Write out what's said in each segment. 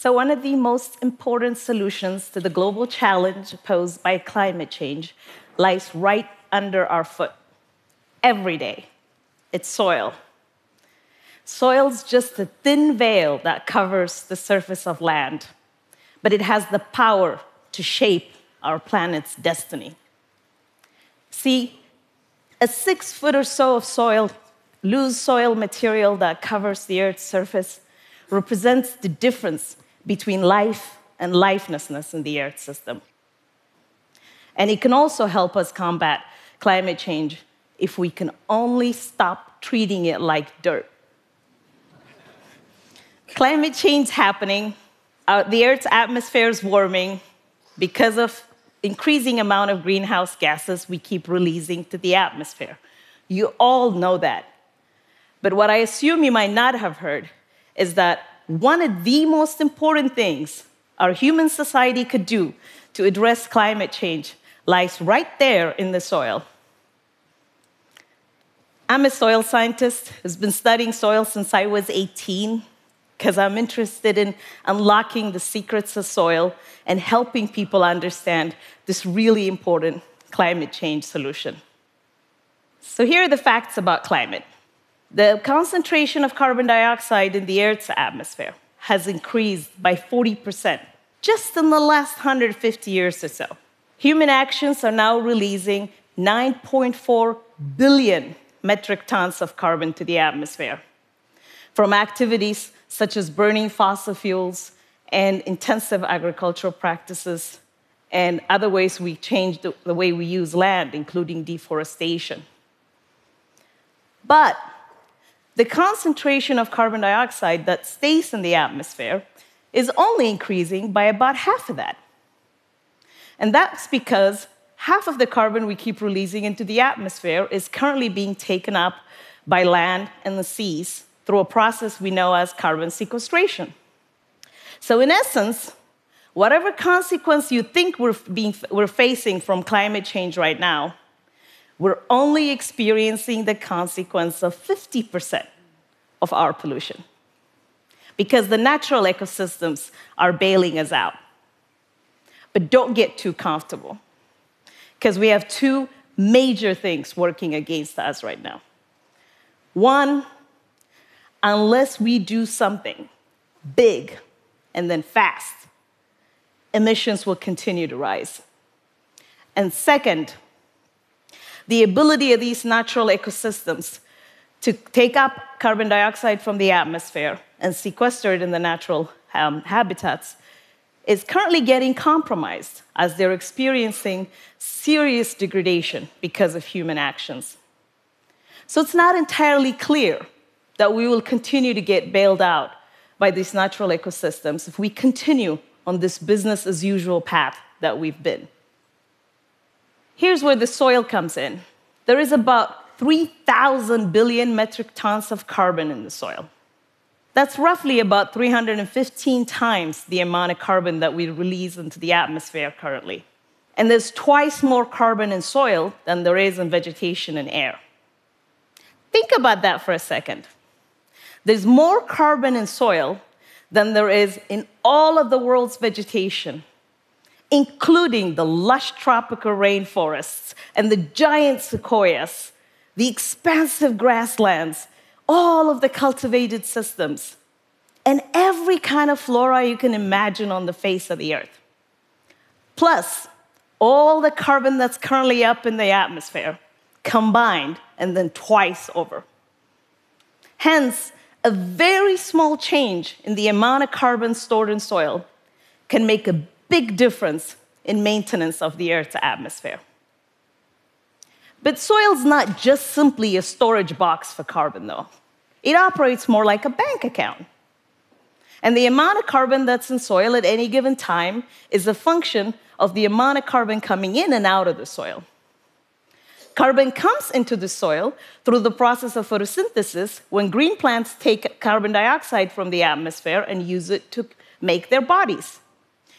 So, one of the most important solutions to the global challenge posed by climate change lies right under our foot every day it's soil. Soil's just a thin veil that covers the surface of land, but it has the power to shape our planet's destiny. See, a six foot or so of soil, loose soil material that covers the Earth's surface, represents the difference between life and lifelessness in the Earth system. And it can also help us combat climate change if we can only stop treating it like dirt. climate change is happening, uh, the Earth's atmosphere is warming because of increasing amount of greenhouse gases we keep releasing to the atmosphere. You all know that. But what I assume you might not have heard is that one of the most important things our human society could do to address climate change lies right there in the soil. I'm a soil scientist who's been studying soil since I was 18 because I'm interested in unlocking the secrets of soil and helping people understand this really important climate change solution. So, here are the facts about climate the concentration of carbon dioxide in the Earth's atmosphere has increased by 40% just in the last 150 years or so. Human actions are now releasing 9.4 billion metric tons of carbon to the atmosphere from activities such as burning fossil fuels and intensive agricultural practices and other ways we change the, the way we use land, including deforestation. But the concentration of carbon dioxide that stays in the atmosphere is only increasing by about half of that. And that's because half of the carbon we keep releasing into the atmosphere is currently being taken up by land and the seas through a process we know as carbon sequestration. So, in essence, whatever consequence you think we're, being, we're facing from climate change right now, we're only experiencing the consequence of 50% of our pollution because the natural ecosystems are bailing us out. But don't get too comfortable because we have two major things working against us right now. One, unless we do something big and then fast, emissions will continue to rise. And second, the ability of these natural ecosystems to take up carbon dioxide from the atmosphere and sequester it in the natural um, habitats is currently getting compromised as they're experiencing serious degradation because of human actions. So it's not entirely clear that we will continue to get bailed out by these natural ecosystems if we continue on this business as usual path that we've been. Here's where the soil comes in. There is about 3,000 billion metric tons of carbon in the soil. That's roughly about 315 times the amount of carbon that we release into the atmosphere currently. And there's twice more carbon in soil than there is in vegetation and air. Think about that for a second. There's more carbon in soil than there is in all of the world's vegetation, including the lush tropical rainforests and the giant sequoias, the expansive grasslands, all of the cultivated systems, and every kind of flora you can imagine on the face of the earth. Plus, all the carbon that's currently up in the atmosphere combined and then twice over. Hence, a very small change in the amount of carbon stored in soil can make a big difference in maintenance of the Earth's atmosphere. But soil's not just simply a storage box for carbon, though. It operates more like a bank account. And the amount of carbon that's in soil at any given time is a function of the amount of carbon coming in and out of the soil. Carbon comes into the soil through the process of photosynthesis when green plants take carbon dioxide from the atmosphere and use it to make their bodies.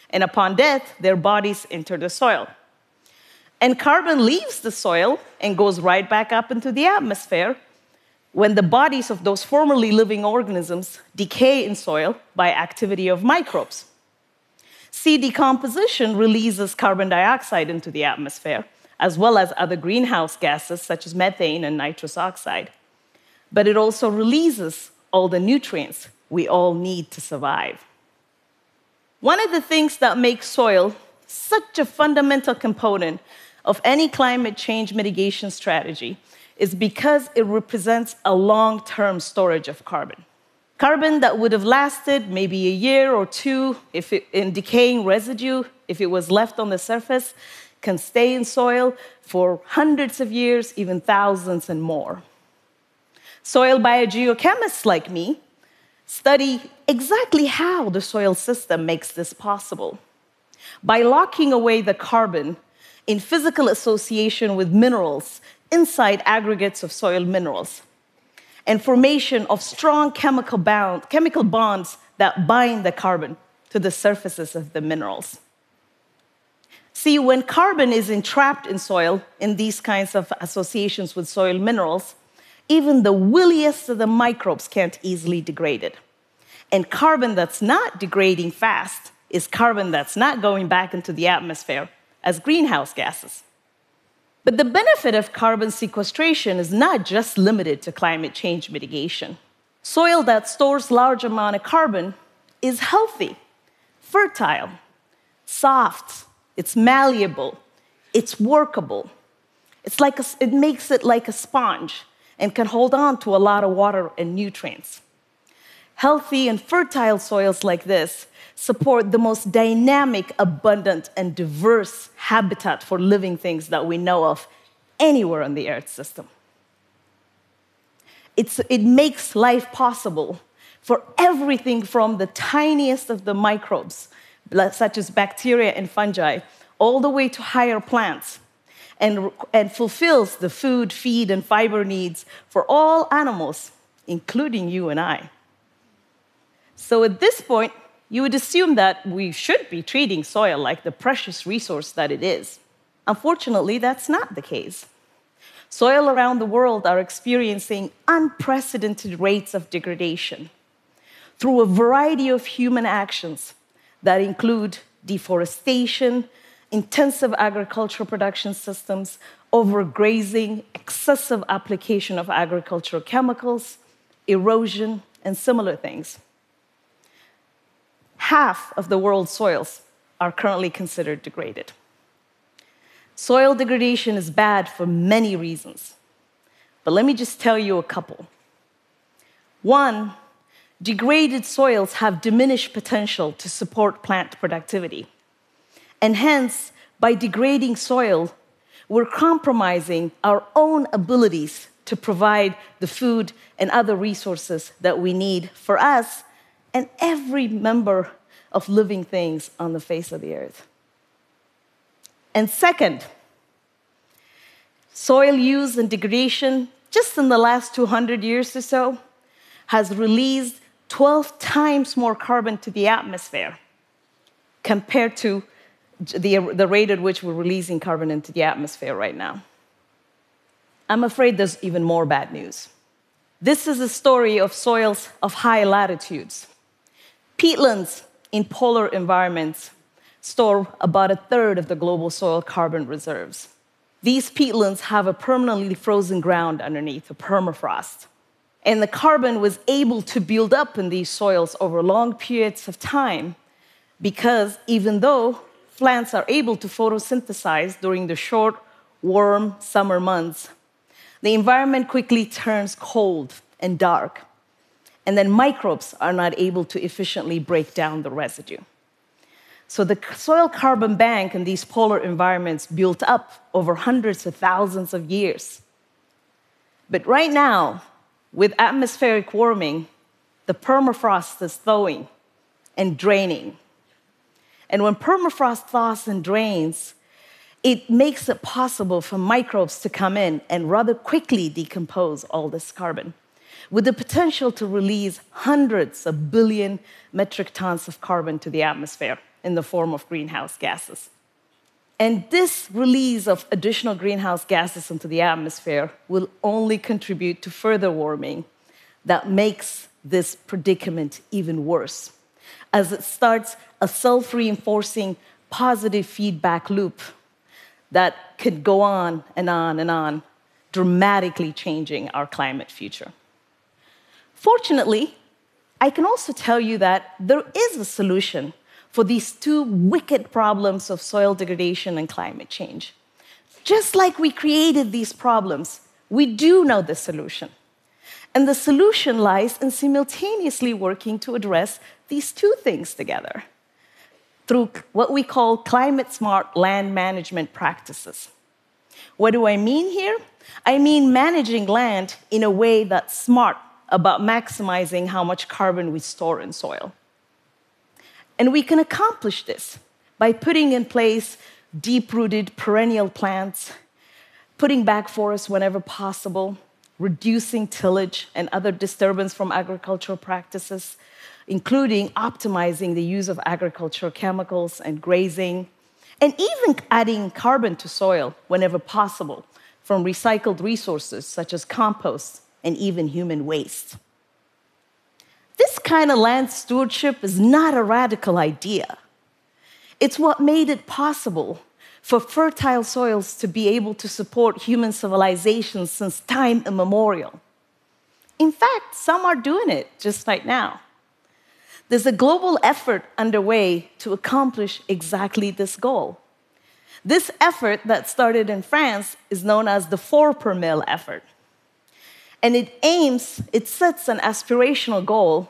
And upon death, their bodies enter the soil. And carbon leaves the soil and goes right back up into the atmosphere when the bodies of those formerly living organisms decay in soil by activity of microbes. See, decomposition releases carbon dioxide into the atmosphere, as well as other greenhouse gases such as methane and nitrous oxide. But it also releases all the nutrients we all need to survive. One of the things that makes soil such a fundamental component of any climate change mitigation strategy is because it represents a long term storage of carbon. Carbon that would have lasted maybe a year or two if it, in decaying residue, if it was left on the surface, can stay in soil for hundreds of years, even thousands and more. Soil biogeochemists like me study exactly how the soil system makes this possible. By locking away the carbon in physical association with minerals inside aggregates of soil minerals and formation of strong chemical, bound, chemical bonds that bind the carbon to the surfaces of the minerals. See, when carbon is entrapped in soil in these kinds of associations with soil minerals, even the williest of the microbes can't easily degrade it. And carbon that's not degrading fast is carbon that's not going back into the atmosphere as greenhouse gases. But the benefit of carbon sequestration is not just limited to climate change mitigation. Soil that stores large amount of carbon is healthy, fertile, soft, it's malleable, it's workable. It's like a, it makes it like a sponge and can hold on to a lot of water and nutrients. Healthy and fertile soils like this support the most dynamic, abundant, and diverse habitat for living things that we know of anywhere on the Earth system. It's, it makes life possible for everything from the tiniest of the microbes, such as bacteria and fungi, all the way to higher plants, and, and fulfills the food, feed, and fiber needs for all animals, including you and I. So at this point, you would assume that we should be treating soil like the precious resource that it is. Unfortunately, that's not the case. Soil around the world are experiencing unprecedented rates of degradation through a variety of human actions that include deforestation, intensive agricultural production systems, overgrazing, excessive application of agricultural chemicals, erosion, and similar things half of the world's soils are currently considered degraded. Soil degradation is bad for many reasons, but let me just tell you a couple. One, degraded soils have diminished potential to support plant productivity. And hence, by degrading soil, we're compromising our own abilities to provide the food and other resources that we need for us and every member of living things on the face of the earth. And second, soil use and degradation, just in the last 200 years or so, has released 12 times more carbon to the atmosphere compared to the, the rate at which we're releasing carbon into the atmosphere right now. I'm afraid there's even more bad news. This is a story of soils of high latitudes. Peatlands in polar environments store about a third of the global soil carbon reserves. These peatlands have a permanently frozen ground underneath, a permafrost. And the carbon was able to build up in these soils over long periods of time because even though plants are able to photosynthesize during the short, warm summer months, the environment quickly turns cold and dark and then microbes are not able to efficiently break down the residue. So the soil carbon bank in these polar environments built up over hundreds of thousands of years. But right now, with atmospheric warming, the permafrost is thawing and draining. And when permafrost thaws and drains, it makes it possible for microbes to come in and rather quickly decompose all this carbon with the potential to release hundreds of billion metric tons of carbon to the atmosphere in the form of greenhouse gases. And this release of additional greenhouse gases into the atmosphere will only contribute to further warming that makes this predicament even worse, as it starts a self reinforcing positive feedback loop that could go on and on and on, dramatically changing our climate future. Fortunately, I can also tell you that there is a solution for these two wicked problems of soil degradation and climate change. Just like we created these problems, we do know the solution. And the solution lies in simultaneously working to address these two things together through what we call climate smart land management practices. What do I mean here? I mean managing land in a way that's smart about maximizing how much carbon we store in soil. And we can accomplish this by putting in place deep rooted perennial plants, putting back forests whenever possible, reducing tillage and other disturbance from agricultural practices, including optimizing the use of agricultural chemicals and grazing, and even adding carbon to soil whenever possible from recycled resources such as compost and even human waste. This kind of land stewardship is not a radical idea. It's what made it possible for fertile soils to be able to support human civilizations since time immemorial. In fact, some are doing it just right now. There's a global effort underway to accomplish exactly this goal. This effort that started in France is known as the four per mil effort. And it aims, it sets an aspirational goal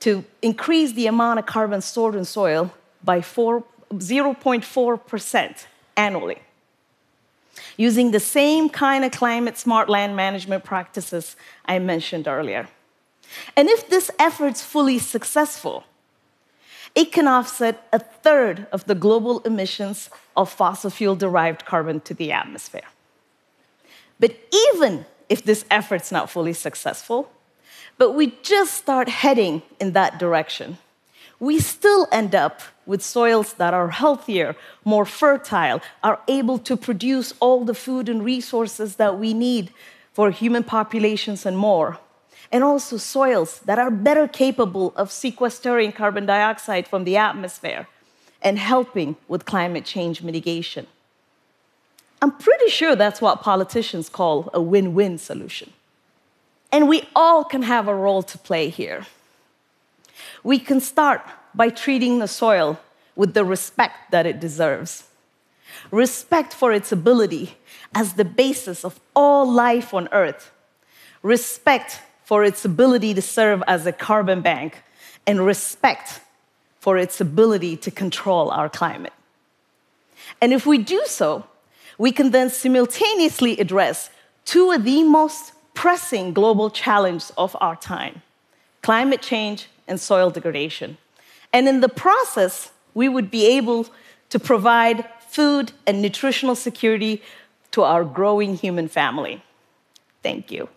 to increase the amount of carbon stored in soil by 0.4% annually, using the same kind of climate smart land management practices I mentioned earlier. And if this effort's fully successful, it can offset a third of the global emissions of fossil fuel derived carbon to the atmosphere. But even if this effort's not fully successful, but we just start heading in that direction, we still end up with soils that are healthier, more fertile, are able to produce all the food and resources that we need for human populations and more. And also soils that are better capable of sequestering carbon dioxide from the atmosphere and helping with climate change mitigation. I'm pretty sure that's what politicians call a win win solution. And we all can have a role to play here. We can start by treating the soil with the respect that it deserves. Respect for its ability as the basis of all life on Earth. Respect for its ability to serve as a carbon bank. And respect for its ability to control our climate. And if we do so, we can then simultaneously address two of the most pressing global challenges of our time climate change and soil degradation. And in the process, we would be able to provide food and nutritional security to our growing human family. Thank you.